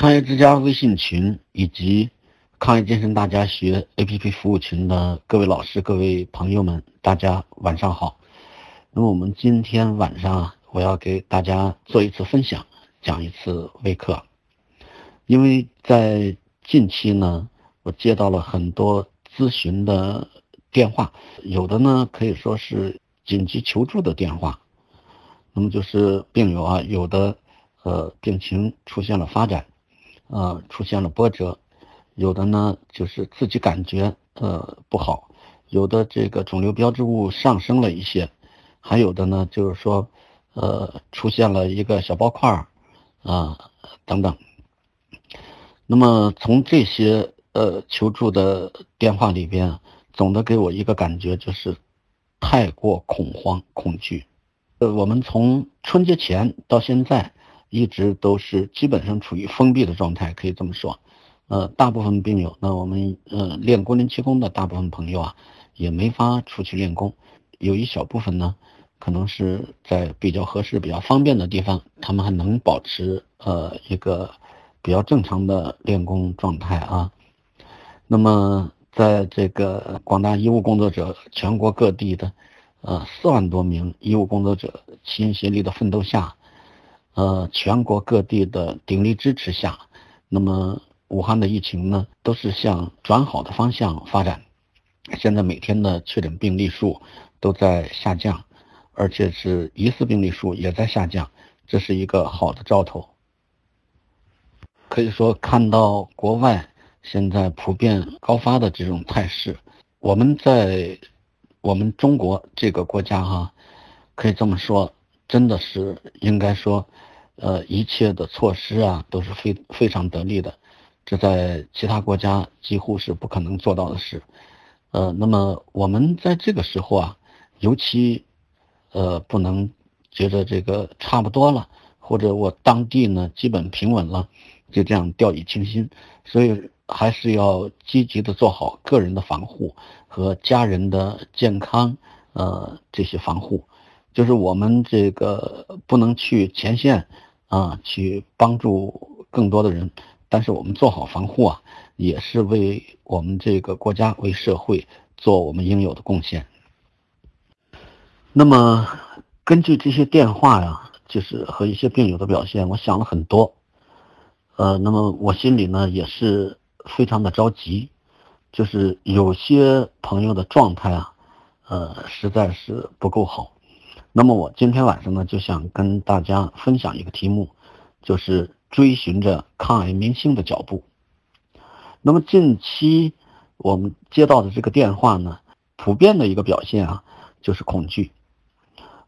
抗癌之家微信群以及抗疫健身大家学 APP 服务群的各位老师、各位朋友们，大家晚上好。那么我们今天晚上我要给大家做一次分享，讲一次微课。因为在近期呢，我接到了很多咨询的电话，有的呢可以说是紧急求助的电话。那么就是病友啊，有的呃病情出现了发展，呃出现了波折，有的呢就是自己感觉呃不好，有的这个肿瘤标志物上升了一些。还有的呢，就是说，呃，出现了一个小包块儿，啊，等等。那么从这些呃求助的电话里边，总的给我一个感觉就是太过恐慌、恐惧。呃，我们从春节前到现在，一直都是基本上处于封闭的状态，可以这么说。呃，大部分病友，那我们呃练功林气功的大部分朋友啊，也没法出去练功。有一小部分呢，可能是在比较合适、比较方便的地方，他们还能保持呃一个比较正常的练功状态啊。那么，在这个广大医务工作者、全国各地的呃四万多名医务工作者齐心协力的奋斗下，呃全国各地的鼎力支持下，那么武汉的疫情呢，都是向转好的方向发展。现在每天的确诊病例数都在下降，而且是疑似病例数也在下降，这是一个好的兆头。可以说，看到国外现在普遍高发的这种态势，我们在我们中国这个国家哈，可以这么说，真的是应该说，呃，一切的措施啊都是非非常得力的，这在其他国家几乎是不可能做到的事。呃，那么我们在这个时候啊，尤其，呃，不能觉得这个差不多了，或者我当地呢基本平稳了，就这样掉以轻心，所以还是要积极的做好个人的防护和家人的健康，呃，这些防护，就是我们这个不能去前线啊，去帮助更多的人。但是我们做好防护啊，也是为我们这个国家、为社会做我们应有的贡献。那么，根据这些电话呀，就是和一些病友的表现，我想了很多。呃，那么我心里呢也是非常的着急，就是有些朋友的状态啊，呃，实在是不够好。那么我今天晚上呢，就想跟大家分享一个题目，就是。追寻着抗癌明星的脚步。那么近期我们接到的这个电话呢，普遍的一个表现啊，就是恐惧，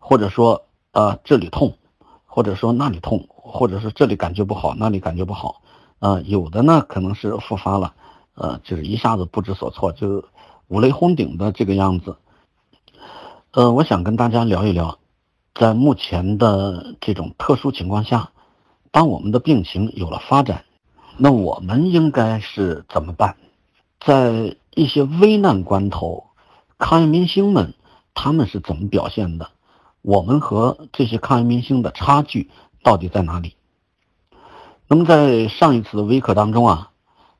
或者说呃这里痛，或者说那里痛，或者是这里感觉不好，那里感觉不好。呃，有的呢可能是复发了，呃，就是一下子不知所措，就五雷轰顶的这个样子。呃，我想跟大家聊一聊，在目前的这种特殊情况下。当我们的病情有了发展，那我们应该是怎么办？在一些危难关头，抗疫明星们他们是怎么表现的？我们和这些抗疫明星的差距到底在哪里？那么在上一次的微课当中啊，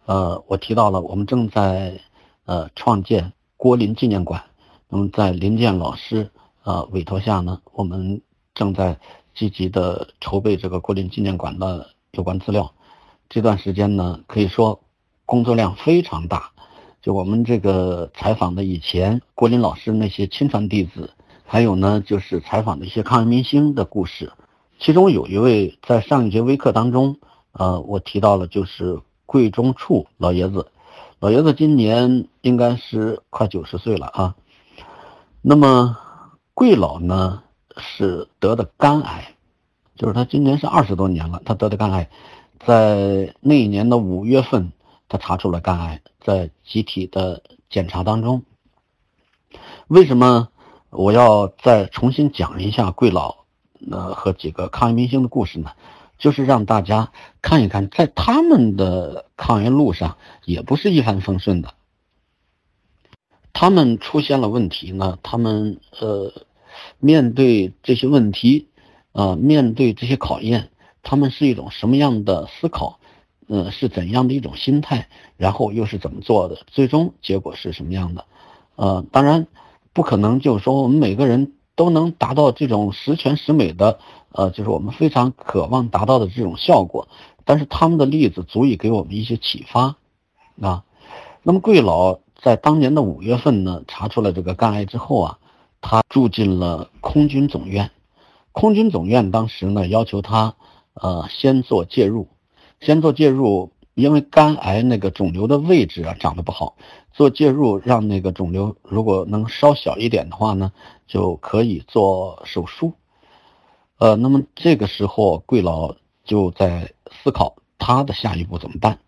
呃，我提到了我们正在呃创建郭林纪念馆。那么在林健老师呃委托下呢，我们正在。积极的筹备这个郭林纪念馆的有关资料，这段时间呢，可以说工作量非常大。就我们这个采访的以前郭林老师那些亲传弟子，还有呢就是采访的一些抗日明星的故事。其中有一位在上一节微课当中，呃，我提到了就是桂中处老爷子，老爷子今年应该是快九十岁了啊。那么桂老呢？是得的肝癌，就是他今年是二十多年了，他得的肝癌，在那一年的五月份，他查出了肝癌，在集体的检查当中。为什么我要再重新讲一下桂老呃和几个抗癌明星的故事呢？就是让大家看一看，在他们的抗癌路上也不是一帆风顺的，他们出现了问题呢，他们呃。面对这些问题，啊，面对这些考验，他们是一种什么样的思考？嗯，是怎样的一种心态，然后又是怎么做的，最终结果是什么样的？呃，当然不可能就是说我们每个人都能达到这种十全十美的，呃，就是我们非常渴望达到的这种效果。但是他们的例子足以给我们一些启发，啊，那么贵老在当年的五月份呢，查出了这个肝癌之后啊，他住进了空军总院。空军总院当时呢要求他，呃，先做介入，先做介入，因为肝癌那个肿瘤的位置啊长得不好，做介入让那个肿瘤如果能稍小一点的话呢，就可以做手术。呃，那么这个时候桂老。就在思考他的下一步怎么办。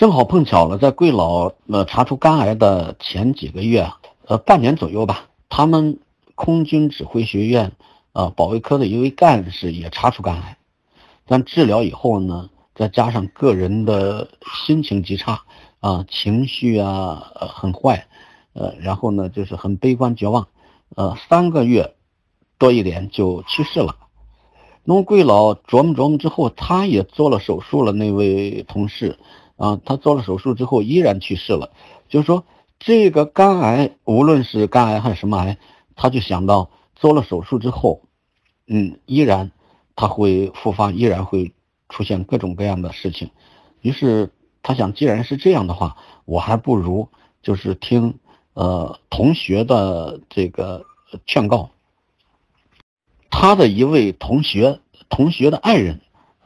正好碰巧了，在贵老呃查出肝癌的前几个月，呃半年左右吧，他们空军指挥学院啊保卫科的一位干事也查出肝癌，但治疗以后呢，再加上个人的心情极差啊，情绪啊很坏，呃，然后呢就是很悲观绝望，呃三个月多一点就去世了。那么贵老琢磨琢磨之后，他也做了手术了。那位同事，啊，他做了手术之后依然去世了。就是说，这个肝癌，无论是肝癌还是什么癌，他就想到做了手术之后，嗯，依然他会复发，依然会出现各种各样的事情。于是他想，既然是这样的话，我还不如就是听呃同学的这个劝告。他的一位同学，同学的爱人，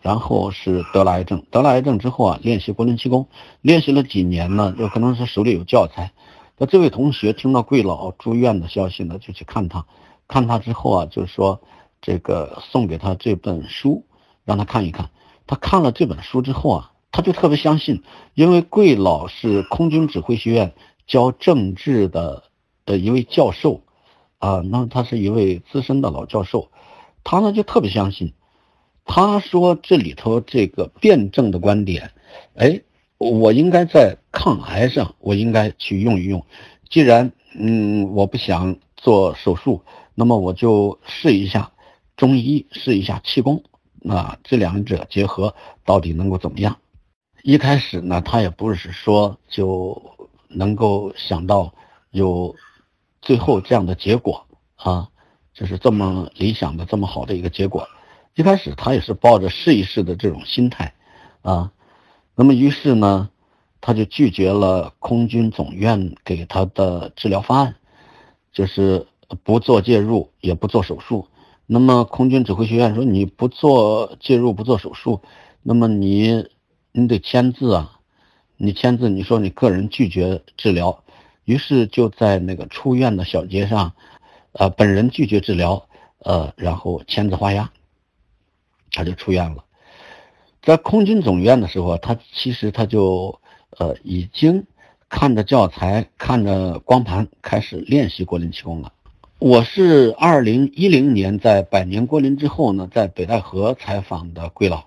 然后是得了癌症，得了癌症之后啊，练习国林气功，练习了几年呢，有可能是手里有教材。那这位同学听到贵老住院的消息呢，就去看他，看他之后啊，就是说这个送给他这本书，让他看一看。他看了这本书之后啊，他就特别相信，因为贵老是空军指挥学院教政治的的一位教授。啊，那他是一位资深的老教授，他呢就特别相信，他说这里头这个辩证的观点，哎，我应该在抗癌上，我应该去用一用。既然嗯我不想做手术，那么我就试一下中医，试一下气功，啊，这两者结合到底能够怎么样？一开始呢，他也不是说就能够想到有。最后这样的结果啊，就是这么理想的、这么好的一个结果。一开始他也是抱着试一试的这种心态啊，那么于是呢，他就拒绝了空军总院给他的治疗方案，就是不做介入，也不做手术。那么空军指挥学院说你不做介入、不做手术，那么你你得签字啊，你签字，你说你个人拒绝治疗。于是就在那个出院的小街上，呃，本人拒绝治疗，呃，然后签字画押，他就出院了。在空军总院的时候，他其实他就呃已经看着教材、看着光盘开始练习国林气功了。我是二零一零年在百年国林之后呢，在北戴河采访的桂老，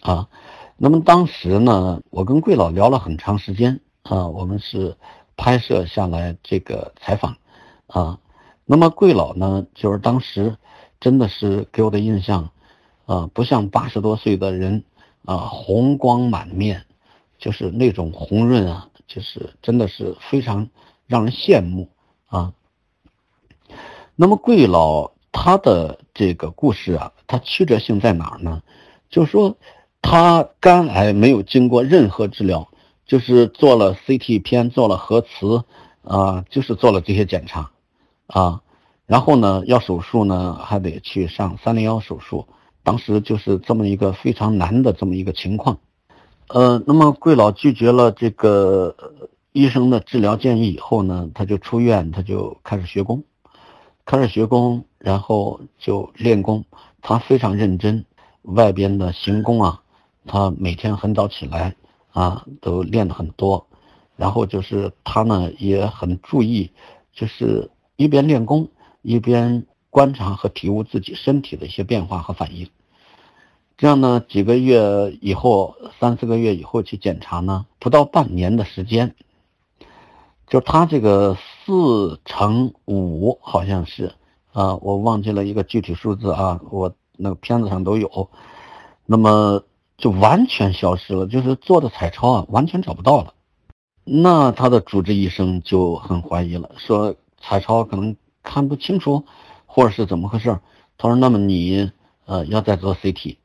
啊，那么当时呢，我跟桂老聊了很长时间啊，我们是。拍摄下来这个采访，啊，那么桂老呢，就是当时真的是给我的印象，啊，不像八十多岁的人，啊，红光满面，就是那种红润啊，就是真的是非常让人羡慕啊。那么贵老他的这个故事啊，他曲折性在哪儿呢？就是说他肝癌没有经过任何治疗。就是做了 CT 片，做了核磁，啊，就是做了这些检查，啊，然后呢，要手术呢，还得去上三零幺手术，当时就是这么一个非常难的这么一个情况，呃，那么贵老拒绝了这个医生的治疗建议以后呢，他就出院，他就开始学功，开始学功，然后就练功，他非常认真，外边的行功啊，他每天很早起来。啊，都练的很多，然后就是他呢也很注意，就是一边练功一边观察和体悟自己身体的一些变化和反应。这样呢，几个月以后，三四个月以后去检查呢，不到半年的时间，就他这个四乘五好像是啊，我忘记了一个具体数字啊，我那个片子上都有。那么就完全消失了，就是做的彩超啊，完全找不到了。那他的主治医生就很怀疑了，说彩超可能看不清楚，或者是怎么回事？他说：“那么你呃要再做 CT，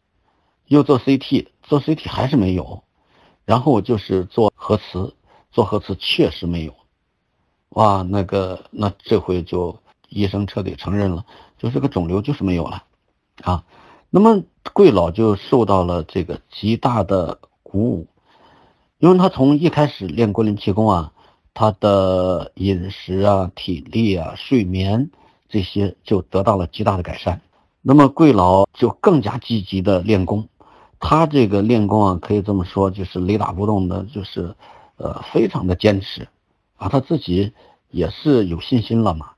又做 CT，做 CT 还是没有，然后就是做核磁，做核磁确实没有。哇，那个那这回就医生彻底承认了，就这个肿瘤就是没有了啊。那么桂老就受到了这个极大的鼓舞。”因为他从一开始练龟林气功啊，他的饮食啊、体力啊、睡眠这些就得到了极大的改善。那么贵老就更加积极的练功，他这个练功啊，可以这么说，就是雷打不动的，就是呃，非常的坚持啊，他自己也是有信心了嘛。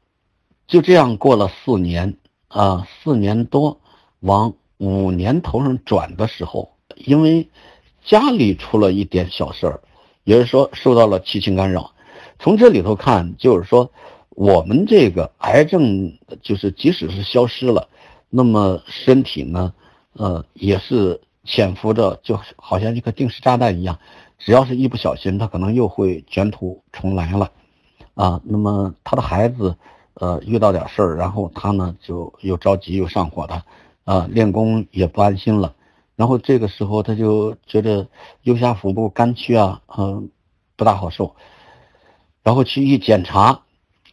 就这样过了四年啊，四年多，往五年头上转的时候，因为。家里出了一点小事儿，也就是说受到了七情干扰。从这里头看，就是说我们这个癌症，就是即使是消失了，那么身体呢，呃，也是潜伏着，就好像一颗定时炸弹一样，只要是一不小心，他可能又会卷土重来了，啊，那么他的孩子，呃，遇到点事儿，然后他呢就又着急又上火的，啊，练功也不安心了。然后这个时候他就觉得右下腹部肝区啊，嗯，不大好受。然后去一检查，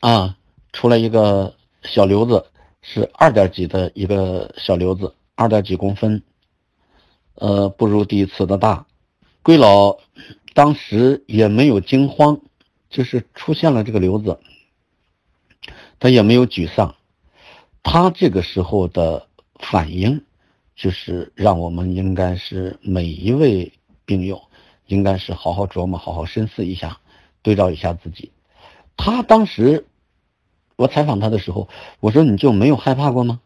啊，出来一个小瘤子，是二点几的一个小瘤子，二点几公分，呃，不如第一次的大。龟老当时也没有惊慌，就是出现了这个瘤子，他也没有沮丧，他这个时候的反应。就是让我们应该是每一位病友，应该是好好琢磨，好好深思一下，对照一下自己。他当时我采访他的时候，我说你就没有害怕过吗？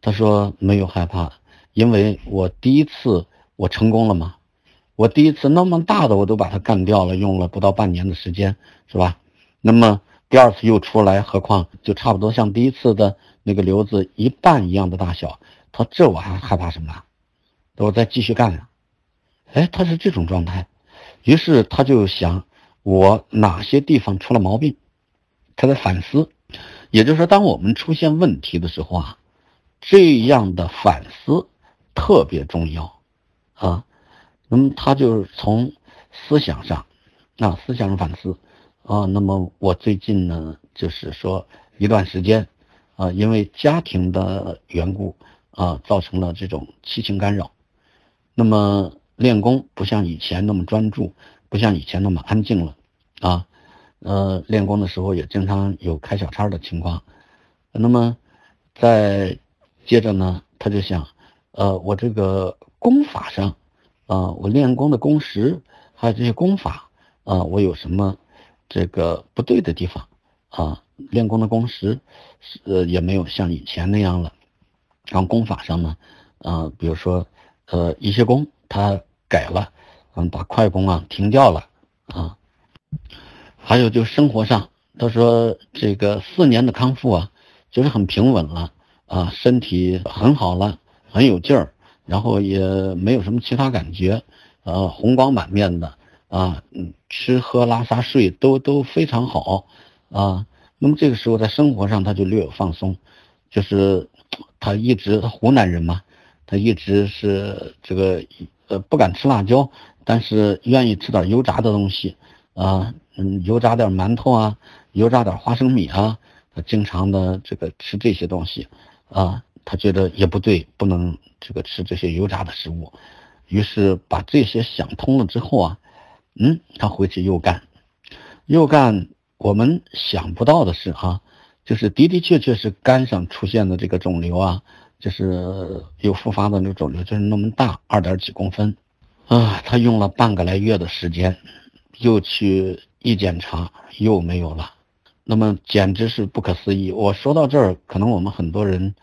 他说没有害怕，因为我第一次我成功了嘛，我第一次那么大的我都把它干掉了，用了不到半年的时间，是吧？那么第二次又出来，何况就差不多像第一次的那个瘤子一半一样的大小。他这我还害怕什么？我再继续干呀！哎，他是这种状态，于是他就想我哪些地方出了毛病，他在反思。也就是说，当我们出现问题的时候啊，这样的反思特别重要啊。那么他就是从思想上啊，思想上反思啊。那么我最近呢，就是说一段时间啊，因为家庭的缘故。啊，造成了这种七情干扰，那么练功不像以前那么专注，不像以前那么安静了，啊，呃，练功的时候也经常有开小差的情况，那么再接着呢，他就想，呃，我这个功法上，啊，我练功的功时还有这些功法，啊，我有什么这个不对的地方，啊，练功的功时是呃也没有像以前那样了。然后功法上呢，呃，比如说，呃，一些功他改了，嗯，把快功啊停掉了啊。还有就是生活上，他说这个四年的康复啊，就是很平稳了啊，身体很好了，很有劲儿，然后也没有什么其他感觉，呃，红光满面的啊，嗯，吃喝拉撒睡都都非常好啊。那么这个时候在生活上他就略有放松，就是。他一直湖南人嘛，他一直是这个呃不敢吃辣椒，但是愿意吃点油炸的东西啊，嗯，油炸点馒头啊，油炸点花生米啊，他经常的这个吃这些东西啊，他觉得也不对，不能这个吃这些油炸的食物，于是把这些想通了之后啊，嗯，他回去又干，又干，我们想不到的是哈。就是的的确确是肝上出现的这个肿瘤啊，就是有复发的那个肿瘤，就是那么大，二点几公分，啊，他用了半个来月的时间，又去一检查又没有了，那么简直是不可思议。我说到这儿，可能我们很多人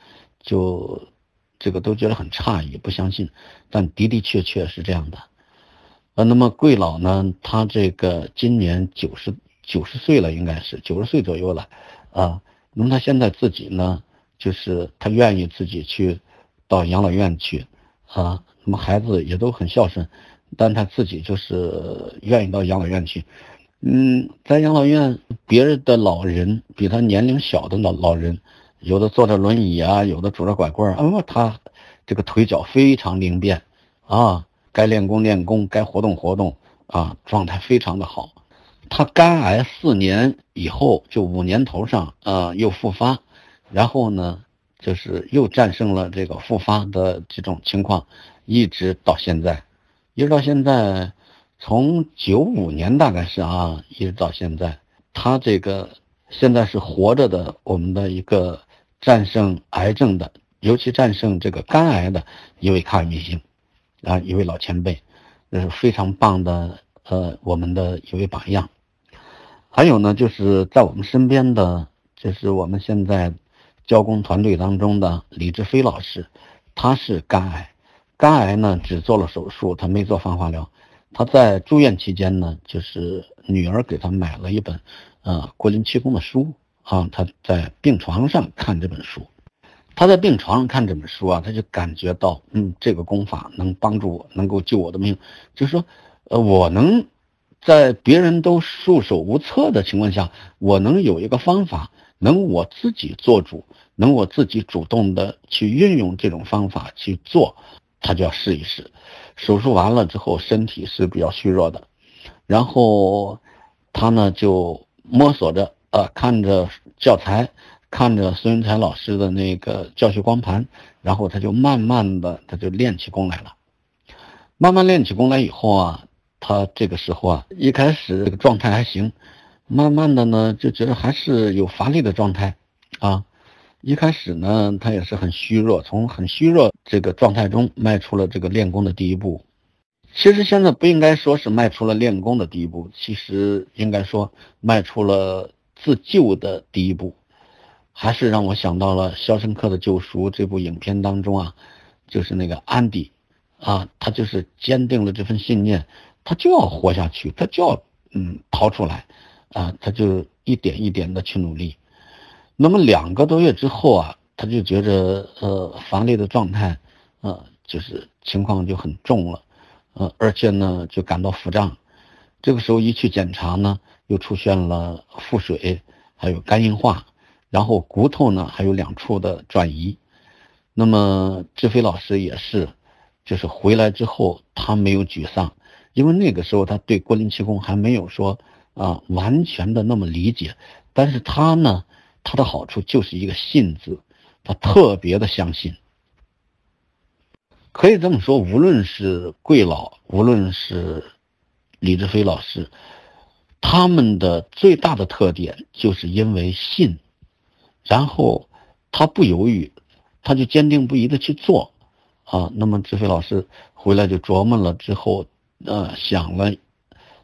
就这个都觉得很诧异，不相信，但的的确确是这样的。呃，那么贵老呢，他这个今年九十九十岁了，应该是九十岁左右了，啊。那么他现在自己呢，就是他愿意自己去到养老院去，啊，那么孩子也都很孝顺，但他自己就是愿意到养老院去。嗯，在养老院，别人的老人比他年龄小的老老人，有的坐着轮椅啊，有的拄着拐棍儿，啊，他这个腿脚非常灵便啊，该练功练功，该活动活动啊，状态非常的好。他肝癌四年以后，就五年头上啊又复发，然后呢，就是又战胜了这个复发的这种情况，一直到现在，一直到现在。从九五年大概是啊，一直到现在，他这个现在是活着的，我们的一个战胜癌症的，尤其战胜这个肝癌的一位抗癌明星，啊，一位老前辈，那是非常棒的，呃，我们的一位榜样。还有呢，就是在我们身边的，就是我们现在教工团队当中的李志飞老师，他是肝癌，肝癌呢只做了手术，他没做放化疗。他在住院期间呢，就是女儿给他买了一本，呃，国林气功的书啊。他在病床上看这本书，他在病床上看这本书啊，他就感觉到，嗯，这个功法能帮助我，能够救我的命。就是说，呃，我能在别人都束手无策的情况下，我能有一个方法，能我自己做主，能我自己主动的去运用这种方法去做。他就要试一试，手术完了之后身体是比较虚弱的，然后他呢就摸索着，呃，看着教材，看着孙云才老师的那个教学光盘，然后他就慢慢的他就练起功来了。慢慢练起功来以后啊，他这个时候啊，一开始这个状态还行，慢慢的呢就觉得还是有乏力的状态，啊。一开始呢，他也是很虚弱，从很虚弱这个状态中迈出了这个练功的第一步。其实现在不应该说是迈出了练功的第一步，其实应该说迈出了自救的第一步。还是让我想到了《肖申克的救赎》这部影片当中啊，就是那个安迪啊，他就是坚定了这份信念，他就要活下去，他就要嗯逃出来啊，他就一点一点的去努力。那么两个多月之后啊，他就觉着呃乏力的状态，呃就是情况就很重了，呃而且呢就感到腹胀，这个时候一去检查呢，又出现了腹水，还有肝硬化，然后骨头呢还有两处的转移。那么志飞老师也是，就是回来之后他没有沮丧，因为那个时候他对郭林气功还没有说啊完全的那么理解，但是他呢。它的好处就是一个“信”字，他特别的相信。可以这么说，无论是贵老，无论是李志飞老师，他们的最大的特点就是因为信，然后他不犹豫，他就坚定不移的去做啊。那么志飞老师回来就琢磨了之后，呃，想了，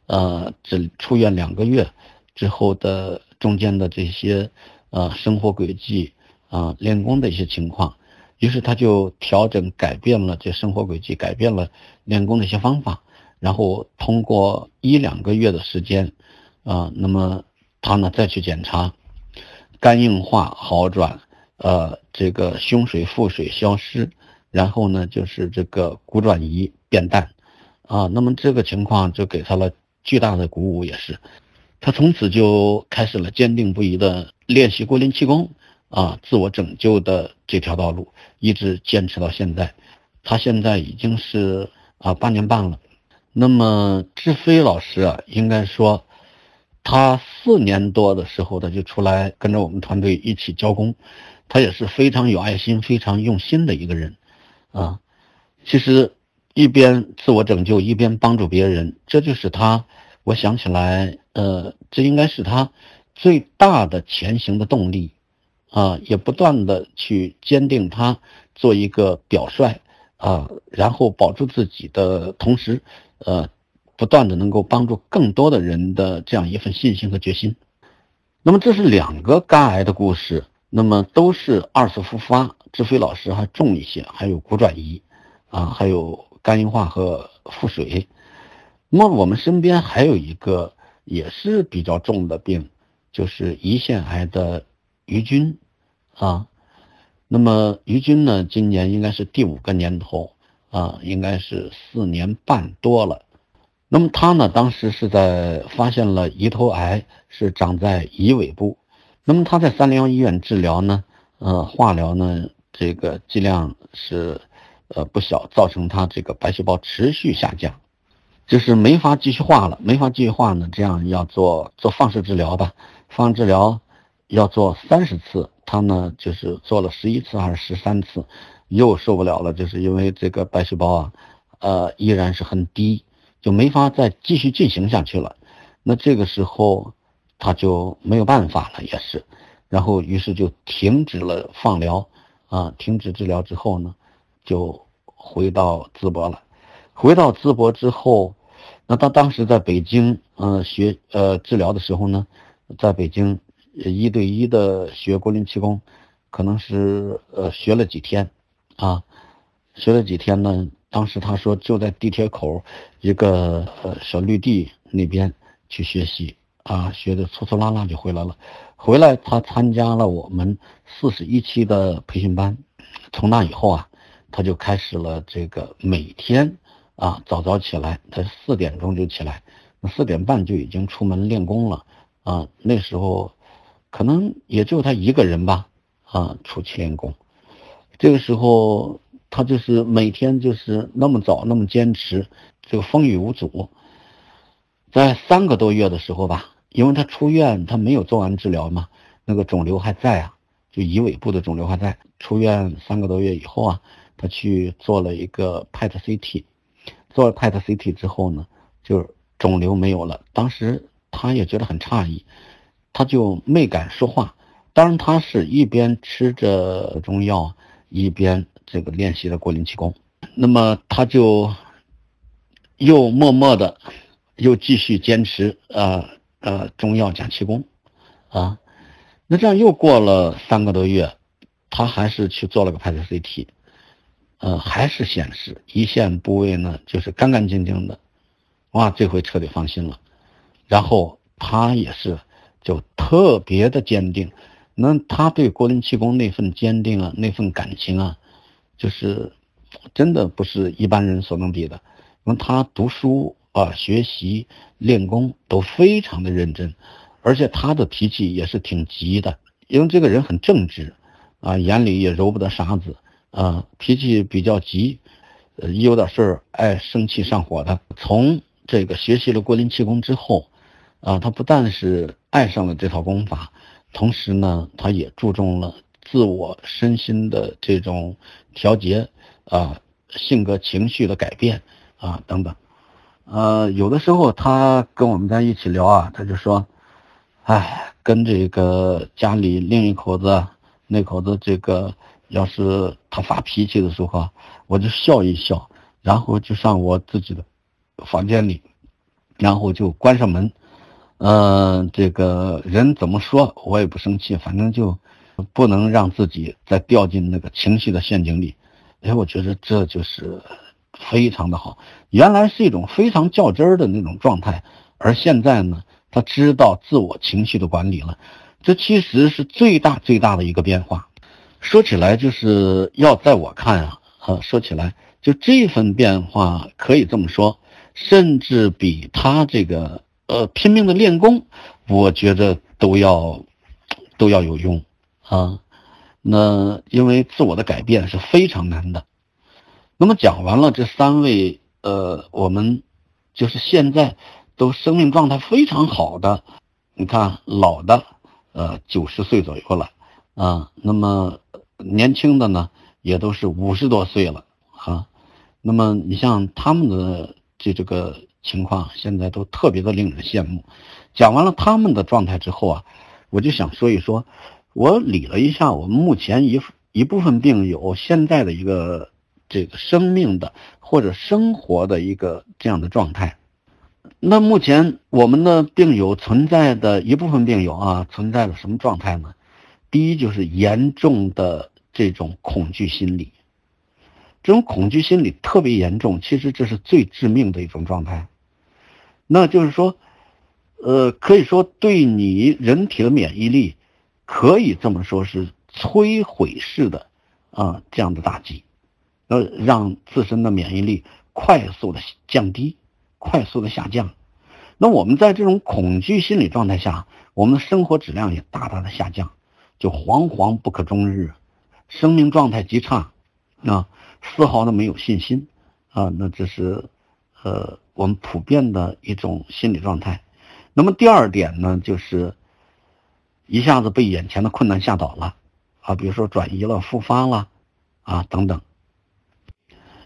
呃，这出院两个月之后的中间的这些。呃，生活轨迹啊，练功的一些情况，于是他就调整改变了这生活轨迹，改变了练功的一些方法，然后通过一两个月的时间，啊，那么他呢再去检查，肝硬化好转，呃，这个胸水、腹水消失，然后呢就是这个骨转移变淡，啊，那么这个情况就给他了巨大的鼓舞，也是。他从此就开始了坚定不移的练习郭林气功啊，自我拯救的这条道路，一直坚持到现在。他现在已经是啊八年半了。那么志飞老师啊，应该说，他四年多的时候，他就出来跟着我们团队一起教功。他也是非常有爱心、非常用心的一个人啊。其实一边自我拯救，一边帮助别人，这就是他。我想起来，呃，这应该是他最大的前行的动力，啊，也不断的去坚定他做一个表率，啊，然后保住自己的同时，呃，不断的能够帮助更多的人的这样一份信心和决心。那么这是两个肝癌的故事，那么都是二次复发，志飞老师还重一些，还有骨转移，啊，还有肝硬化和腹水。那么我们身边还有一个也是比较重的病，就是胰腺癌的于军，啊，那么于军呢，今年应该是第五个年头，啊。啊，应该是四年半多了。那么他呢，当时是在发现了胰头癌是长在胰尾部。那么他在三零幺医院治疗呢，呃，化疗呢，这个剂量是呃不小，造成他这个白细胞持续下降，就是没法继续化了，没法继续化呢，这样要做做放射治疗吧，放射治疗要做三十次，他呢就是做了十一次还是十三次，又受不了了，就是因为这个白细胞啊，呃，依然是很低，就没法再继续进行下去了，那这个时候。他就没有办法了，也是，然后于是就停止了放疗，啊，停止治疗之后呢，就回到淄博了。回到淄博之后，那他当时在北京，嗯，学呃治疗的时候呢，在北京一对一的学国林气功，可能是呃学了几天，啊，学了几天呢，当时他说就在地铁口一个小绿地那边去学习。啊，学的粗粗拉拉就回来了。回来他参加了我们四十一期的培训班。从那以后啊，他就开始了这个每天啊早早起来，他四点钟就起来，四点半就已经出门练功了啊。那时候可能也就他一个人吧啊出去练功。这个时候他就是每天就是那么早那么坚持，就风雨无阻。在三个多月的时候吧。因为他出院，他没有做完治疗嘛，那个肿瘤还在啊，就胰尾部的肿瘤还在。出院三个多月以后啊，他去做了一个 PET CT，做了 PET CT 之后呢，就肿瘤没有了。当时他也觉得很诧异，他就没敢说话。当然，他是一边吃着中药，一边这个练习着国林气功。那么他就又默默的又继续坚持啊。呃，中药讲气功，啊，那这样又过了三个多月，他还是去做了个 PET CT，呃，还是显示胰腺部位呢，就是干干净净的，哇，这回彻底放心了。然后他也是就特别的坚定，那他对国林气功那份坚定啊，那份感情啊，就是真的不是一般人所能比的，因为他读书。啊，学习练功都非常的认真，而且他的脾气也是挺急的，因为这个人很正直，啊，眼里也揉不得沙子，啊，脾气比较急，呃，一有点事儿爱生气上火的。从这个学习了郭林气功之后，啊，他不但是爱上了这套功法，同时呢，他也注重了自我身心的这种调节，啊，性格情绪的改变，啊，等等。呃，有的时候他跟我们在一起聊啊，他就说：“哎，跟这个家里另一口子那口子，这个要是他发脾气的时候，我就笑一笑，然后就上我自己的房间里，然后就关上门。嗯，这个人怎么说我也不生气，反正就不能让自己再掉进那个情绪的陷阱里。哎，我觉得这就是。”非常的好，原来是一种非常较真儿的那种状态，而现在呢，他知道自我情绪的管理了，这其实是最大最大的一个变化。说起来，就是要在我看啊，哈，说起来，就这份变化可以这么说，甚至比他这个呃拼命的练功，我觉得都要都要有用啊。那因为自我的改变是非常难的。那么讲完了这三位，呃，我们就是现在都生命状态非常好的，你看老的，呃，九十岁左右了，啊，那么年轻的呢，也都是五十多岁了，啊，那么你像他们的这这个情况，现在都特别的令人羡慕。讲完了他们的状态之后啊，我就想说一说，我理了一下我们目前一一部分病友现在的一个。这个生命的或者生活的一个这样的状态，那目前我们的病友存在的一部分病友啊，存在的什么状态呢？第一就是严重的这种恐惧心理，这种恐惧心理特别严重，其实这是最致命的一种状态。那就是说，呃，可以说对你人体的免疫力，可以这么说是摧毁式的啊这样的打击。呃，让自身的免疫力快速的降低，快速的下降。那我们在这种恐惧心理状态下，我们的生活质量也大大的下降，就惶惶不可终日，生命状态极差，啊，丝毫的没有信心，啊，那这是，呃，我们普遍的一种心理状态。那么第二点呢，就是一下子被眼前的困难吓倒了，啊，比如说转移了、复发了，啊，等等，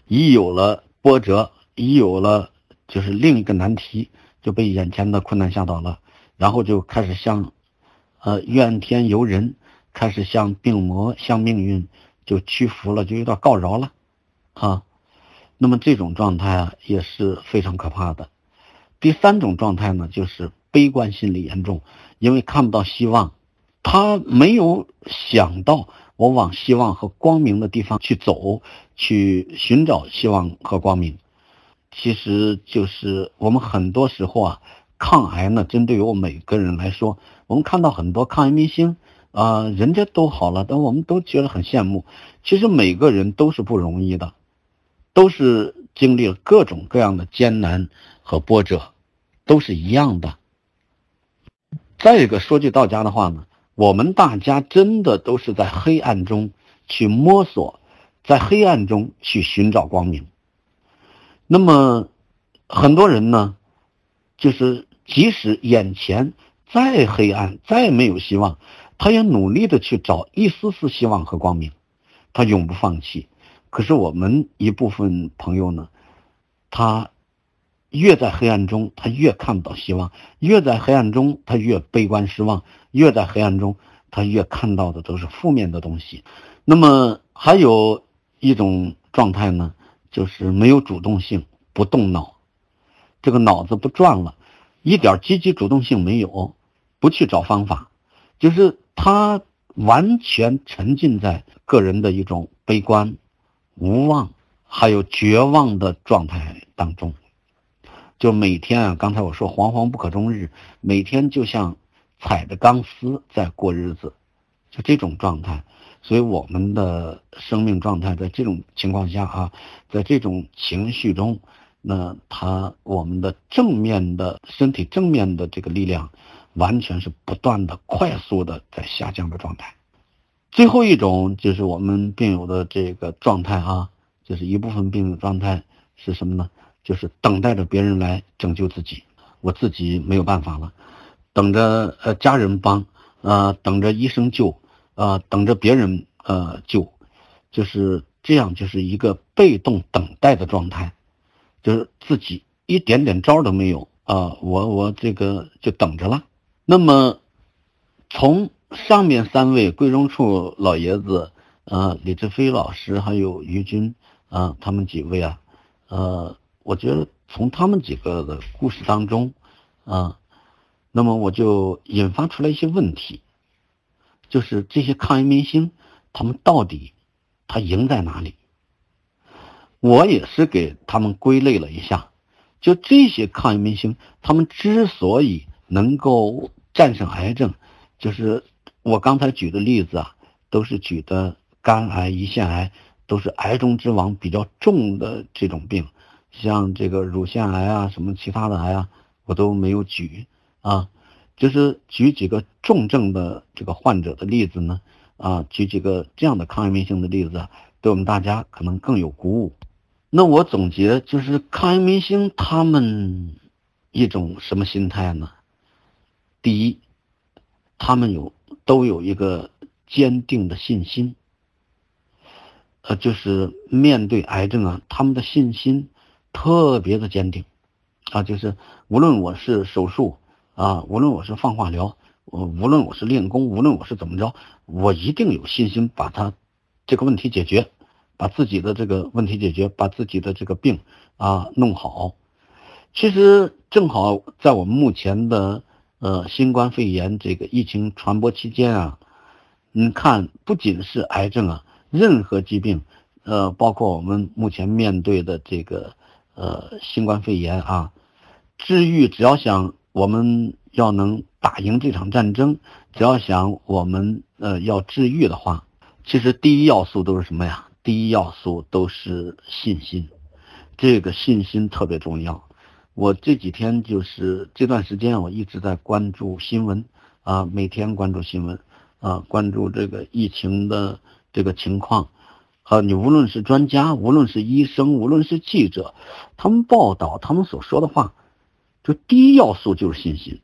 一有了波折，一有了就是另一个难题。就被眼前的困难吓倒了，然后就开始向，呃怨天尤人，开始向病魔、向命运就屈服了，就有点告饶了，啊，那么这种状态啊也是非常可怕的。第三种状态呢，就是悲观心理严重，因为看不到希望，他没有想到我往希望和光明的地方去走，去寻找希望和光明。其实就是我们很多时候啊，抗癌呢，针对于我们每个人来说，我们看到很多抗癌明星啊，人家都好了，但我们都觉得很羡慕。其实每个人都是不容易的，都是经历了各种各样的艰难和波折，都是一样的。再一个说句到家的话呢，我们大家真的都是在黑暗中去摸索，在黑暗中去寻找光明。那么，很多人呢，就是即使眼前再黑暗、再没有希望，他也努力的去找一丝丝希望和光明，他永不放弃。可是我们一部分朋友呢，他越在黑暗中，他越看不到希望；越在黑暗中，他越悲观失望；越在黑暗中，他越看到的都是负面的东西。那么，还有一种状态呢？就是没有主动性，不动脑，这个脑子不转了，一点积极主动性没有，不去找方法，就是他完全沉浸在个人的一种悲观、无望还有绝望的状态当中，就每天啊，刚才我说惶惶不可终日，每天就像踩着钢丝在过日子，就这种状态。所以我们的生命状态在这种情况下啊，在这种情绪中，那他我们的正面的身体正面的这个力量，完全是不断的快速的在下降的状态。最后一种就是我们病友的这个状态啊，就是一部分病友状态是什么呢？就是等待着别人来拯救自己，我自己没有办法了，等着呃家人帮，呃等着医生救。呃，等着别人呃救，就是这样，就是一个被动等待的状态，就是自己一点点招都没有啊，我我这个就等着了。那么从上面三位贵中处老爷子，呃，李志飞老师还有于军啊，他们几位啊，呃，我觉得从他们几个的故事当中啊，那么我就引发出来一些问题。就是这些抗疫明星，他们到底他赢在哪里？我也是给他们归类了一下，就这些抗疫明星，他们之所以能够战胜癌症，就是我刚才举的例子啊，都是举的肝癌、胰腺癌，都是癌中之王比较重的这种病，像这个乳腺癌啊，什么其他的癌啊，我都没有举啊。就是举几个重症的这个患者的例子呢，啊，举几个这样的抗癌明星的例子，对我们大家可能更有鼓舞。那我总结就是抗癌明星他们一种什么心态呢？第一，他们有都有一个坚定的信心，呃，就是面对癌症啊，他们的信心特别的坚定，啊，就是无论我是手术。啊，无论我是放化疗，我无论我是练功，无论我是怎么着，我一定有信心把他这个问题解决，把自己的这个问题解决，把自己的这个病啊弄好。其实正好在我们目前的呃新冠肺炎这个疫情传播期间啊，你看不仅是癌症啊，任何疾病，呃，包括我们目前面对的这个呃新冠肺炎啊，治愈只要想。我们要能打赢这场战争，只要想我们呃要治愈的话，其实第一要素都是什么呀？第一要素都是信心，这个信心特别重要。我这几天就是这段时间，我一直在关注新闻啊，每天关注新闻啊，关注这个疫情的这个情况。啊，你无论是专家，无论是医生，无论是记者，他们报道他们所说的话，就第一要素就是信心。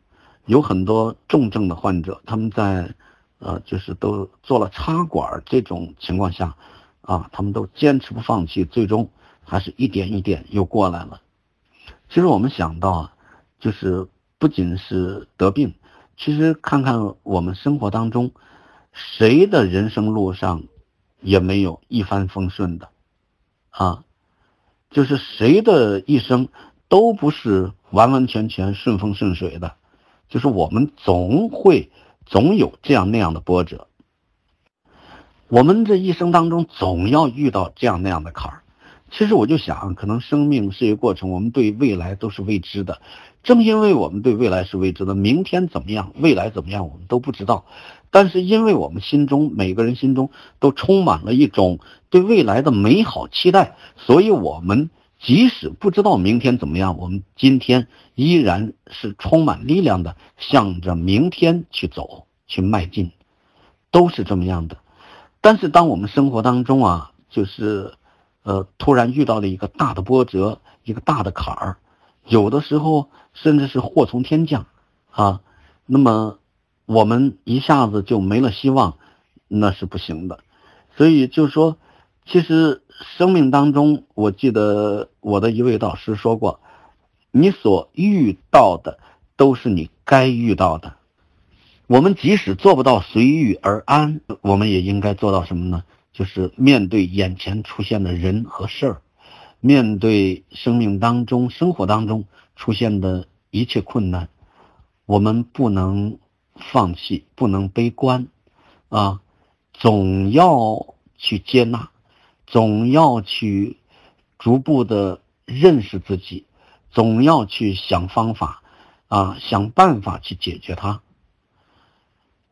有很多重症的患者，他们在呃，就是都做了插管这种情况下，啊，他们都坚持不放弃，最终还是一点一点又过来了。其实我们想到啊，就是不仅是得病，其实看看我们生活当中，谁的人生路上。也没有一帆风顺的，啊，就是谁的一生都不是完完全全顺风顺水的，就是我们总会总有这样那样的波折，我们这一生当中总要遇到这样那样的坎儿。其实我就想，可能生命是一个过程，我们对未来都是未知的。正因为我们对未来是未知的，明天怎么样，未来怎么样，我们都不知道。但是，因为我们心中每个人心中都充满了一种对未来的美好期待，所以我们即使不知道明天怎么样，我们今天依然是充满力量的，向着明天去走，去迈进，都是这么样的。但是，当我们生活当中啊，就是呃，突然遇到了一个大的波折，一个大的坎儿，有的时候甚至是祸从天降啊，那么。我们一下子就没了希望，那是不行的。所以就是说，其实生命当中，我记得我的一位导师说过，你所遇到的都是你该遇到的。我们即使做不到随遇而安，我们也应该做到什么呢？就是面对眼前出现的人和事儿，面对生命当中、生活当中出现的一切困难，我们不能。放弃不能悲观，啊，总要去接纳，总要去逐步的认识自己，总要去想方法，啊，想办法去解决它。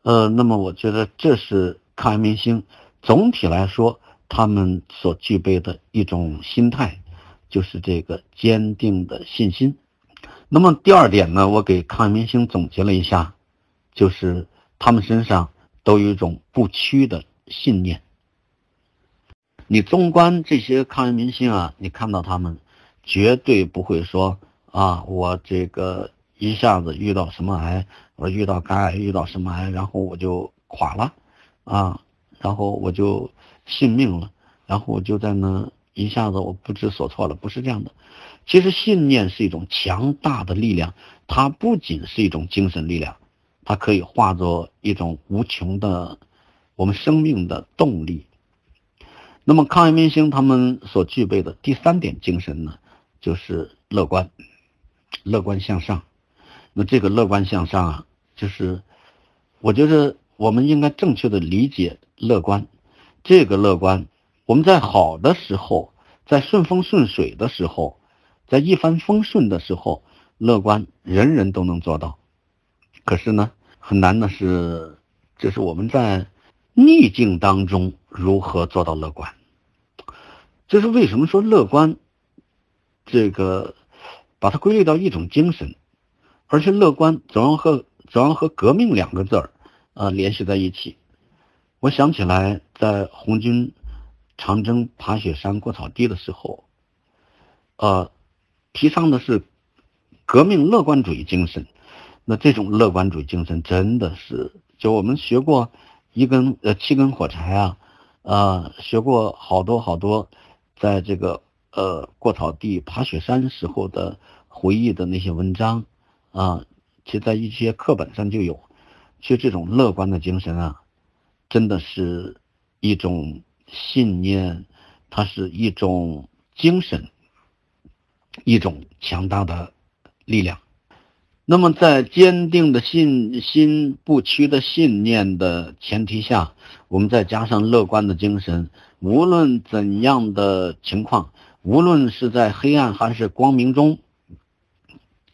呃，那么我觉得这是抗癌明星总体来说他们所具备的一种心态，就是这个坚定的信心。那么第二点呢，我给抗癌明星总结了一下。就是他们身上都有一种不屈的信念。你纵观这些抗癌明星啊，你看到他们绝对不会说啊，我这个一下子遇到什么癌，我遇到肝癌，遇到什么癌，然后我就垮了啊，然后我就信命了，然后我就在那一下子我不知所措了，不是这样的。其实信念是一种强大的力量，它不仅是一种精神力量。它可以化作一种无穷的我们生命的动力。那么，抗癌明星他们所具备的第三点精神呢，就是乐观，乐观向上。那这个乐观向上啊，就是我觉得我们应该正确的理解乐观。这个乐观，我们在好的时候，在顺风顺水的时候，在一帆风顺的时候，乐观人人都能做到。可是呢，很难的是，就是我们在逆境当中如何做到乐观。这是为什么说乐观？这个把它归类到一种精神，而且乐观总要和总要和革命两个字儿啊联系在一起。我想起来，在红军长征爬雪山过草地的时候，呃，提倡的是革命乐观主义精神。那这种乐观主义精神真的是，就我们学过一根呃七根火柴啊，啊学过好多好多，在这个呃过草地爬雪山时候的回忆的那些文章啊，其实在一些课本上就有。其实这种乐观的精神啊，真的是一种信念，它是一种精神，一种强大的力量。那么，在坚定的信心、不屈的信念的前提下，我们再加上乐观的精神，无论怎样的情况，无论是在黑暗还是光明中，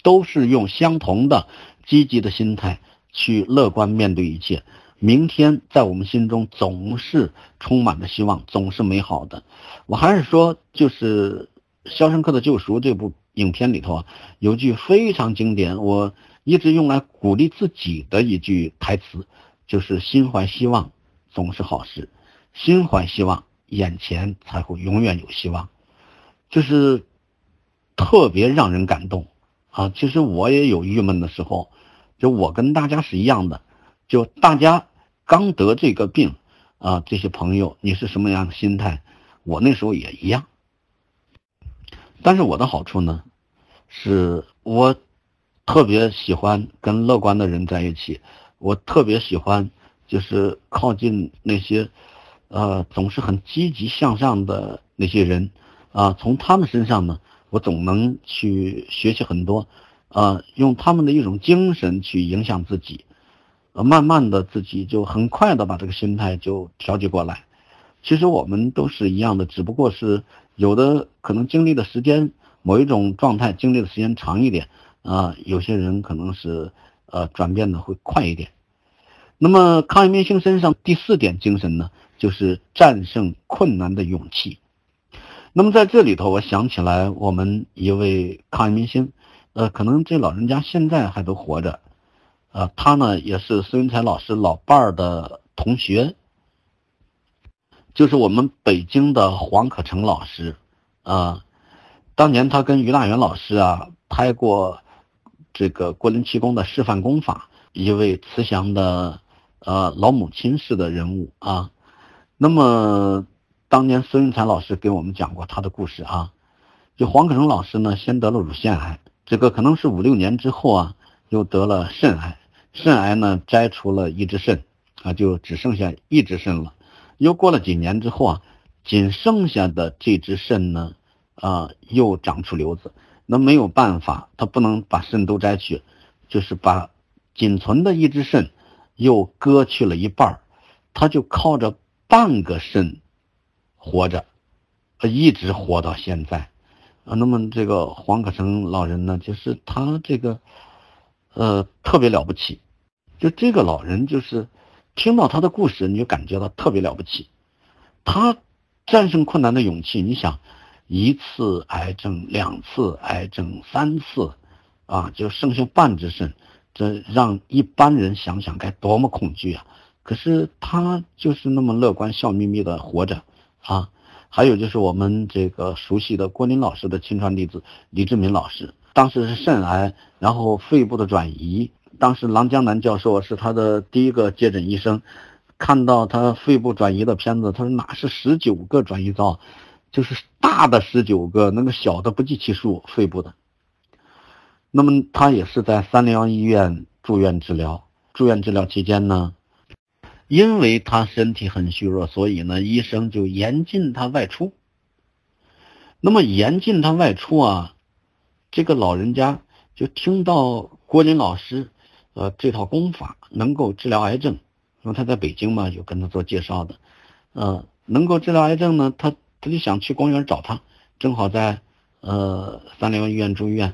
都是用相同的积极的心态去乐观面对一切。明天在我们心中总是充满着希望，总是美好的。我还是说，就是《肖申克的救赎》这部影片里头啊，有句非常经典，我一直用来鼓励自己的一句台词，就是“心怀希望总是好事，心怀希望，眼前才会永远有希望”，就是特别让人感动啊。其实我也有郁闷的时候，就我跟大家是一样的，就大家。刚得这个病，啊，这些朋友，你是什么样的心态？我那时候也一样。但是我的好处呢，是我特别喜欢跟乐观的人在一起，我特别喜欢就是靠近那些，呃，总是很积极向上的那些人，啊，从他们身上呢，我总能去学习很多，啊，用他们的一种精神去影响自己。呃，慢慢的自己就很快的把这个心态就调节过来。其实我们都是一样的，只不过是有的可能经历的时间，某一种状态经历的时间长一点啊，有些人可能是呃转变的会快一点。那么抗疫明星身上第四点精神呢，就是战胜困难的勇气。那么在这里头，我想起来我们一位抗疫明星，呃，可能这老人家现在还都活着。呃，他呢也是孙云才老师老伴儿的同学，就是我们北京的黄可成老师，啊，当年他跟于大元老师啊拍过这个郭林气功的示范功法，一位慈祥的呃老母亲式的人物啊。那么当年孙云才老师给我们讲过他的故事啊，就黄可成老师呢先得了乳腺癌，这个可能是五六年之后啊又得了肾癌。肾癌呢，摘除了一只肾，啊，就只剩下一只肾了。又过了几年之后啊，仅剩下的这只肾呢，啊，又长出瘤子。那没有办法，他不能把肾都摘去，就是把仅存的一只肾又割去了一半他就靠着半个肾活着，一直活到现在。啊，那么这个黄可成老人呢，就是他这个。呃，特别了不起，就这个老人，就是听到他的故事，你就感觉到特别了不起。他战胜困难的勇气，你想，一次癌症，两次癌症，三次，啊，就剩下半只肾，这让一般人想想该多么恐惧啊！可是他就是那么乐观，笑眯眯的活着啊。还有就是我们这个熟悉的郭林老师的亲传弟子李志民老师。当时是肾癌，然后肺部的转移。当时郎江南教授是他的第一个接诊医生，看到他肺部转移的片子，他说哪是十九个转移灶，就是大的十九个，那个小的不计其数，肺部的。那么他也是在三零幺医院住院治疗，住院治疗期间呢，因为他身体很虚弱，所以呢，医生就严禁他外出。那么严禁他外出啊。这个老人家就听到郭林老师，呃，这套功法能够治疗癌症，因为他在北京嘛，有跟他做介绍的，呃，能够治疗癌症呢，他他就想去公园找他，正好在呃三零幺医院住院，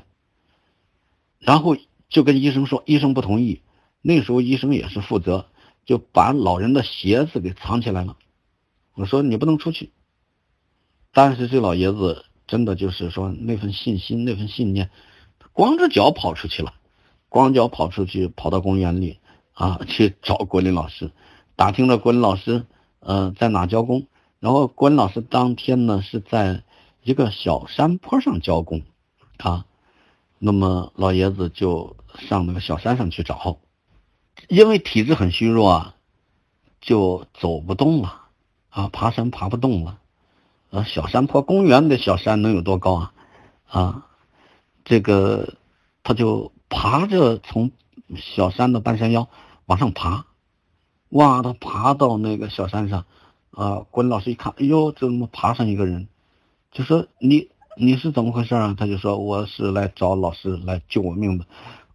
然后就跟医生说，医生不同意，那时候医生也是负责，就把老人的鞋子给藏起来了，我说你不能出去，但是这老爷子。真的就是说那份信心，那份信念，光着脚跑出去了，光脚跑出去，跑到公园里啊，去找郭林老师，打听了郭林老师，呃，在哪教功，然后郭林老师当天呢是在一个小山坡上教功，啊，那么老爷子就上那个小山上去找，因为体质很虚弱啊，就走不动了，啊，爬山爬不动了。啊，小山坡公园的小山能有多高啊？啊，这个他就爬着从小山的半山腰往上爬，哇，他爬到那个小山上，啊，郭老师一看，哎呦，怎么爬上一个人？就说你你是怎么回事啊？他就说我是来找老师来救我命的。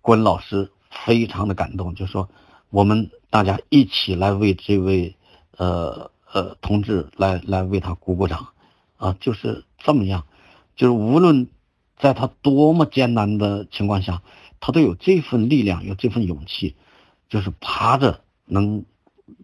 郭老师非常的感动，就说我们大家一起来为这位呃呃同志来来为他鼓鼓掌。啊，就是这么样，就是无论在他多么艰难的情况下，他都有这份力量，有这份勇气，就是爬着能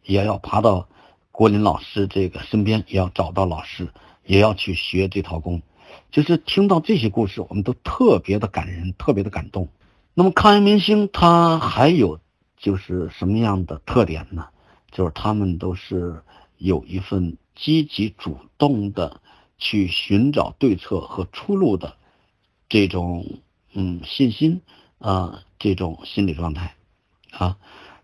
也要爬到郭林老师这个身边，也要找到老师，也要去学这套功。就是听到这些故事，我们都特别的感人，特别的感动。那么抗疫明星他还有就是什么样的特点呢？就是他们都是有一份积极主动的去寻找对策和出路的这种嗯信心啊，这种心理状态啊，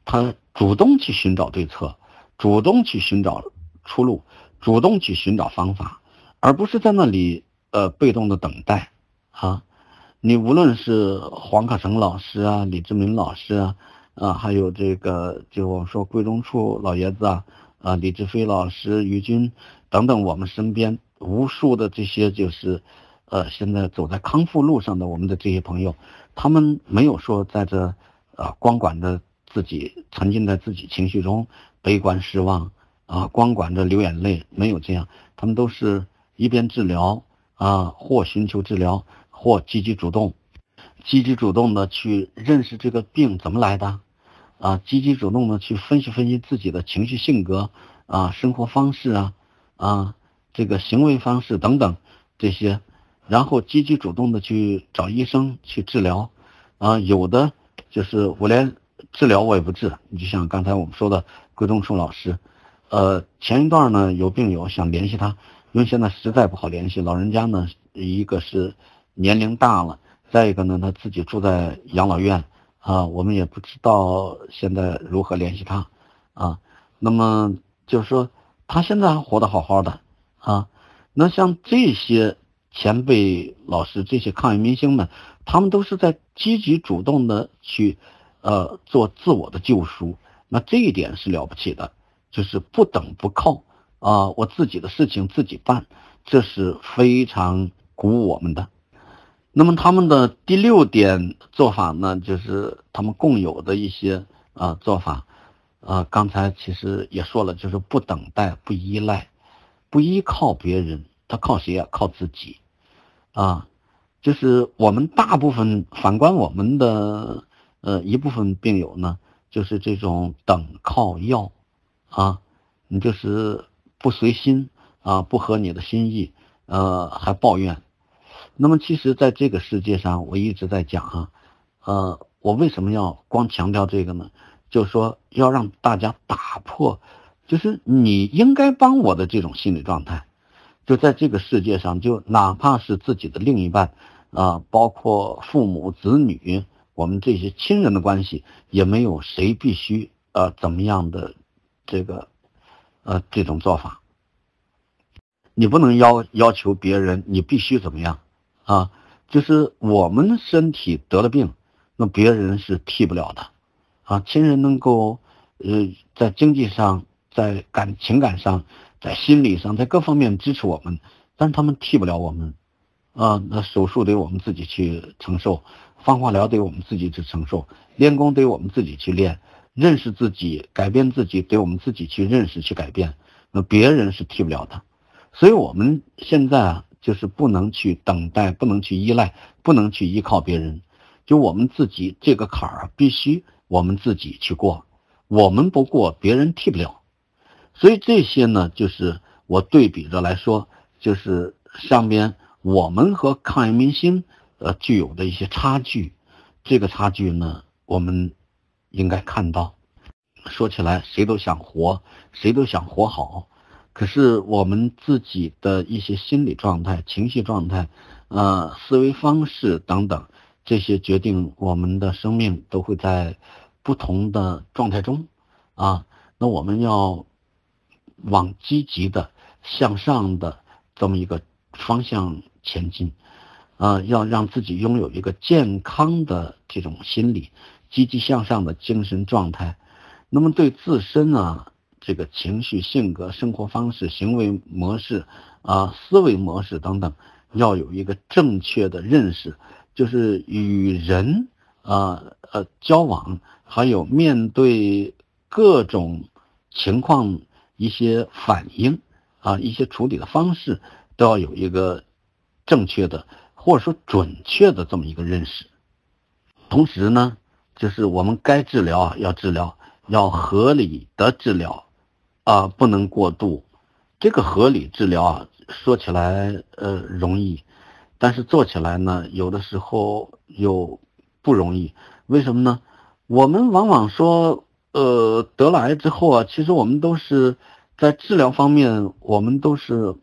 他主动去寻找对策，主动去寻找出路，主动去寻找方法，而不是在那里。呃，被动的等待，啊，你无论是黄可成老师啊，李志明老师啊，啊，还有这个，就我们说贵中处老爷子啊，啊，李志飞老师、于军等等，我们身边无数的这些就是，呃，现在走在康复路上的我们的这些朋友，他们没有说在这，啊，光管着自己沉浸在自己情绪中，悲观失望，啊，光管着流眼泪，没有这样，他们都是一边治疗。啊，或寻求治疗，或积极主动，积极主动的去认识这个病怎么来的，啊，积极主动的去分析分析自己的情绪性格啊，生活方式啊，啊，这个行为方式等等这些，然后积极主动的去找医生去治疗，啊，有的就是我连治疗我也不治，你就像刚才我们说的桂东树老师，呃，前一段呢有病友想联系他。因为现在实在不好联系，老人家呢，一个是年龄大了，再一个呢，他自己住在养老院啊，我们也不知道现在如何联系他啊。那么就是说，他现在还活得好好的啊。那像这些前辈老师、这些抗疫明星们，他们都是在积极主动的去呃做自我的救赎，那这一点是了不起的，就是不等不靠。啊，我自己的事情自己办，这是非常鼓舞我们的。那么他们的第六点做法呢，就是他们共有的一些啊做法。啊，刚才其实也说了，就是不等待、不依赖、不依靠别人，他靠谁呀？靠自己。啊，就是我们大部分反观我们的呃一部分病友呢，就是这种等靠要啊，你就是。不随心啊，不合你的心意，呃，还抱怨。那么，其实，在这个世界上，我一直在讲啊，呃，我为什么要光强调这个呢？就是说，要让大家打破，就是你应该帮我的这种心理状态。就在这个世界上，就哪怕是自己的另一半啊，包括父母、子女，我们这些亲人的关系，也没有谁必须呃怎么样的这个。呃，这种做法，你不能要要求别人，你必须怎么样啊？就是我们身体得了病，那别人是替不了的啊。亲人能够呃在经济上、在感情感上、在心理上、在各方面支持我们，但是他们替不了我们啊。那手术得我们自己去承受，放化疗得我们自己去承受，练功得我们自己去练。认识自己，改变自己，得我们自己去认识、去改变。那别人是替不了的，所以我们现在啊，就是不能去等待，不能去依赖，不能去依靠别人。就我们自己这个坎儿，必须我们自己去过。我们不过，别人替不了。所以这些呢，就是我对比着来说，就是上边我们和抗疫明星呃具有的一些差距。这个差距呢，我们。应该看到，说起来谁都想活，谁都想活好，可是我们自己的一些心理状态、情绪状态、呃思维方式等等，这些决定我们的生命都会在不同的状态中啊。那我们要往积极的向上的这么一个方向前进啊，要让自己拥有一个健康的这种心理。积极向上的精神状态，那么对自身啊，这个情绪、性格、生活方式、行为模式啊、思维模式等等，要有一个正确的认识，就是与人啊呃交往，还有面对各种情况一些反应啊，一些处理的方式，都要有一个正确的或者说准确的这么一个认识，同时呢。就是我们该治疗啊，要治疗；要合理的治疗，啊，不能过度。这个合理治疗啊，说起来呃容易，但是做起来呢，有的时候又不容易。为什么呢？我们往往说，呃，得了癌之后啊，其实我们都是在治疗方面，我们都是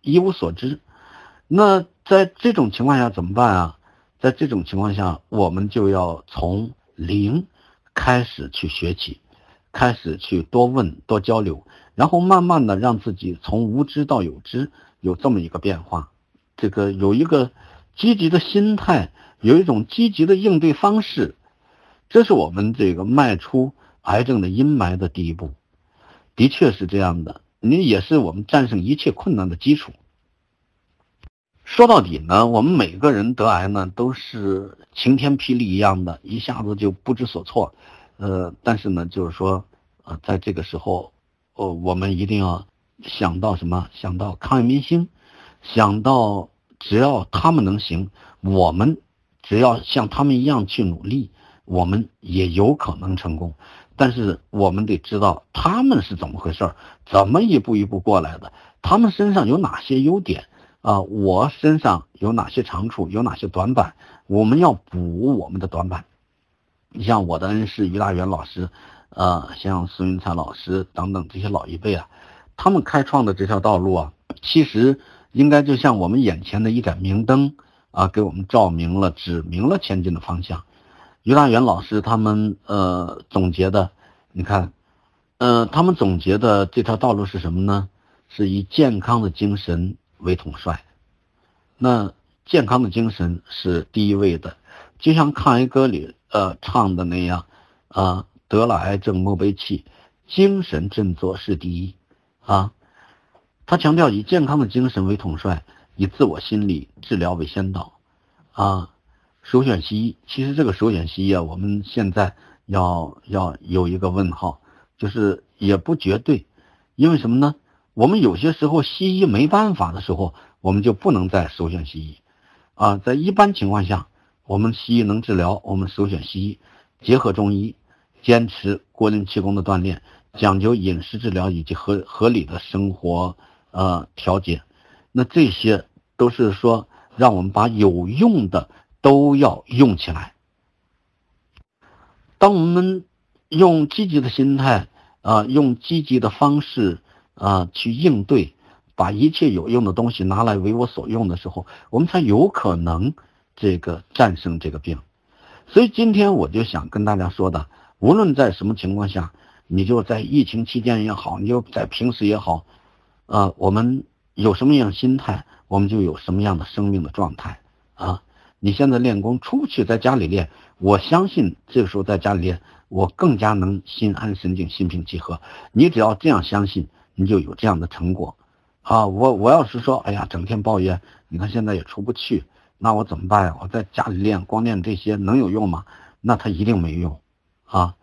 一无所知。那在这种情况下怎么办啊？在这种情况下，我们就要从零开始去学起，开始去多问多交流，然后慢慢的让自己从无知到有知，有这么一个变化。这个有一个积极的心态，有一种积极的应对方式。这是我们这个迈出癌症的阴霾的第一步，的确是这样的。你也是我们战胜一切困难的基础。说到底呢，我们每个人得癌呢，都是晴天霹雳一样的，一下子就不知所措。呃，但是呢，就是说，呃，在这个时候，呃，我们一定要想到什么？想到抗疫明星，想到只要他们能行，我们只要像他们一样去努力。我们也有可能成功，但是我们得知道他们是怎么回事怎么一步一步过来的，他们身上有哪些优点啊？我身上有哪些长处，有哪些短板？我们要补我们的短板。你像我的恩师于大元老师，呃，像孙云才老师等等这些老一辈啊，他们开创的这条道路啊，其实应该就像我们眼前的一盏明灯啊，给我们照明了、指明了前进的方向。于大元老师他们呃总结的，你看，呃，他们总结的这条道路是什么呢？是以健康的精神为统帅。那健康的精神是第一位的，就像抗癌歌里呃唱的那样，啊，得了癌症莫悲泣，精神振作是第一啊。他强调以健康的精神为统帅，以自我心理治疗为先导啊。首选西医，其实这个首选西医啊，我们现在要要有一个问号，就是也不绝对，因为什么呢？我们有些时候西医没办法的时候，我们就不能再首选西医，啊，在一般情况下，我们西医能治疗，我们首选西医，结合中医，坚持国灵气功的锻炼，讲究饮食治疗以及合合理的生活呃调节，那这些都是说让我们把有用的。都要用起来。当我们用积极的心态啊，用积极的方式啊去应对，把一切有用的东西拿来为我所用的时候，我们才有可能这个战胜这个病。所以今天我就想跟大家说的，无论在什么情况下，你就在疫情期间也好，你就在平时也好，啊，我们有什么样心态，我们就有什么样的生命的状态啊。你现在练功，出不去，在家里练。我相信这个时候在家里练，我更加能心安神静、心平气和。你只要这样相信，你就有这样的成果。啊，我我要是说，哎呀，整天抱怨，你看现在也出不去，那我怎么办呀？我在家里练，光练这些能有用吗？那他一定没用。啊，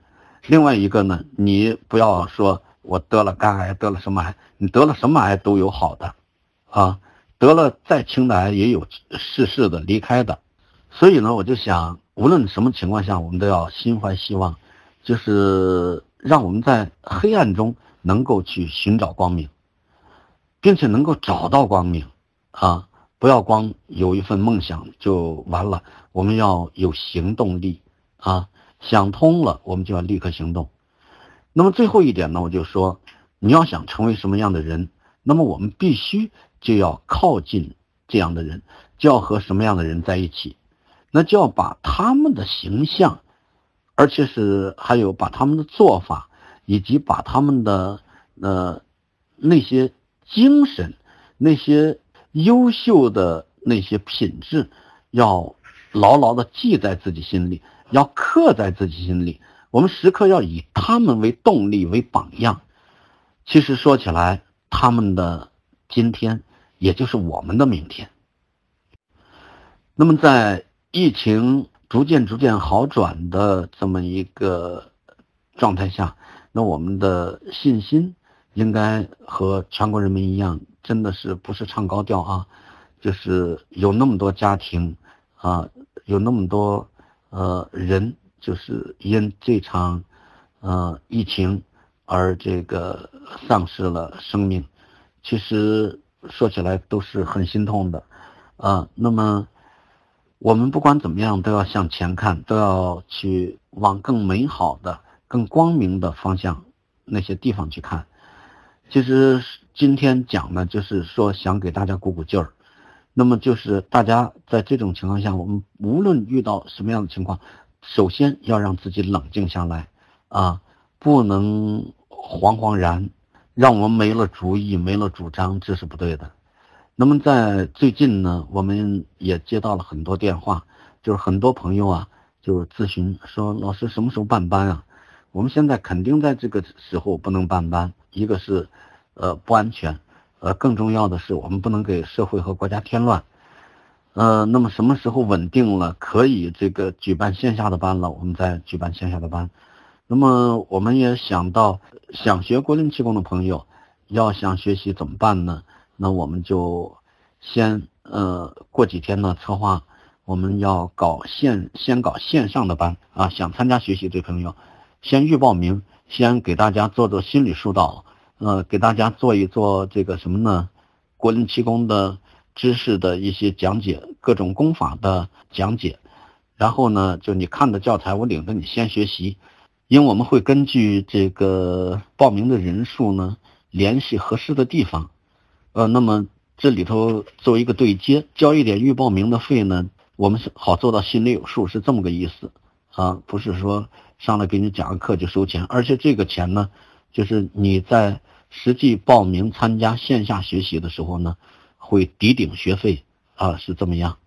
另外一个呢，你不要说我得了肝癌，得了什么癌？你得了什么癌都有好的，啊，得了再轻的癌也有逝世的、离开的。所以呢，我就想，无论什么情况下，我们都要心怀希望，就是让我们在黑暗中能够去寻找光明，并且能够找到光明，啊，不要光有一份梦想就完了，我们要有行动力，啊，想通了，我们就要立刻行动。那么最后一点呢，我就说，你要想成为什么样的人，那么我们必须就要靠近这样的人，就要和什么样的人在一起。那就要把他们的形象，而且是还有把他们的做法，以及把他们的呃那些精神、那些优秀的那些品质，要牢牢的记在自己心里，要刻在自己心里。我们时刻要以他们为动力、为榜样。其实说起来，他们的今天，也就是我们的明天。那么在。疫情逐渐逐渐好转的这么一个状态下，那我们的信心应该和全国人民一样，真的是不是唱高调啊？就是有那么多家庭啊，有那么多呃人，就是因这场呃，疫情而这个丧失了生命，其实说起来都是很心痛的，啊，那么我们不管怎么样都要向前看，都要去往更美好的、更光明的方向那些地方去看。其实今天讲呢，就是说想给大家鼓鼓劲儿。那么就是大家在这种情况下，我们无论遇到什么样的情况，首先要让自己冷静下来啊，不能惶惶然，让我们没了主意、没了主张，这是不对的。那么在最近呢，我们也接到了很多电话，就是很多朋友啊，就是咨询说，老师什么时候办班啊？我们现在肯定在这个时候不能办班。一个是，呃，不安全，呃，更重要的是我们不能给社会和国家添乱，呃，那么什么时候稳定了，可以这个举办线下的班了，我们再举办线下的班。那么我们也想到，想学国林气功的朋友，要想学习怎么办呢？那我们就先呃过几天呢策划，我们要搞线，先搞线上的班啊，想参加学习的朋友，先预报名。先给大家做做心理疏导，呃，给大家做一做这个什么呢？国林气功的知识的一些讲解，各种功法的讲解。然后呢，就你看的教材，我领着你先学习，因为我们会根据这个报名的人数呢，联系合适的地方。呃，那么这里头做一个对接，交一点预报名的费呢，我们是好做到心里有数，是这么个意思啊，不是说。上来给你讲个课就收钱，而且这个钱呢，就是你在实际报名参加线下学习的时候呢，会抵顶学费啊，是这么样。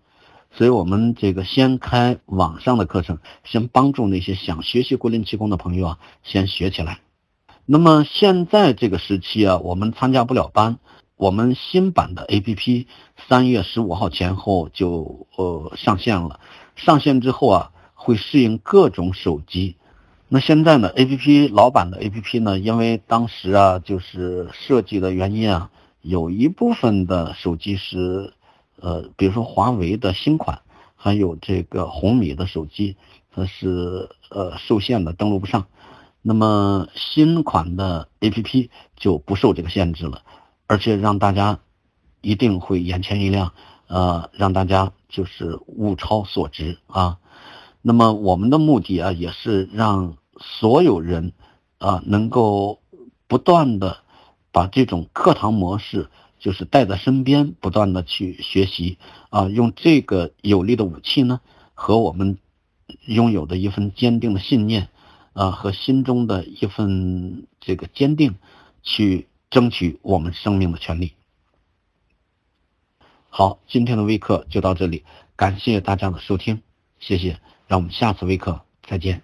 所以我们这个先开网上的课程，先帮助那些想学习国林气功的朋友啊，先学起来。那么现在这个时期啊，我们参加不了班，我们新版的 APP 三月十五号前后就呃上线了。上线之后啊，会适应各种手机。那现在呢？A P P 老版的 A P P 呢？因为当时啊，就是设计的原因啊，有一部分的手机是，呃，比如说华为的新款，还有这个红米的手机，它是呃受限的，登录不上。那么新款的 A P P 就不受这个限制了，而且让大家一定会眼前一亮，呃，让大家就是物超所值啊。那么我们的目的啊，也是让。所有人啊，能够不断的把这种课堂模式，就是带在身边，不断的去学习啊，用这个有力的武器呢，和我们拥有的一份坚定的信念啊，和心中的一份这个坚定，去争取我们生命的权利。好，今天的微课就到这里，感谢大家的收听，谢谢，让我们下次微课再见。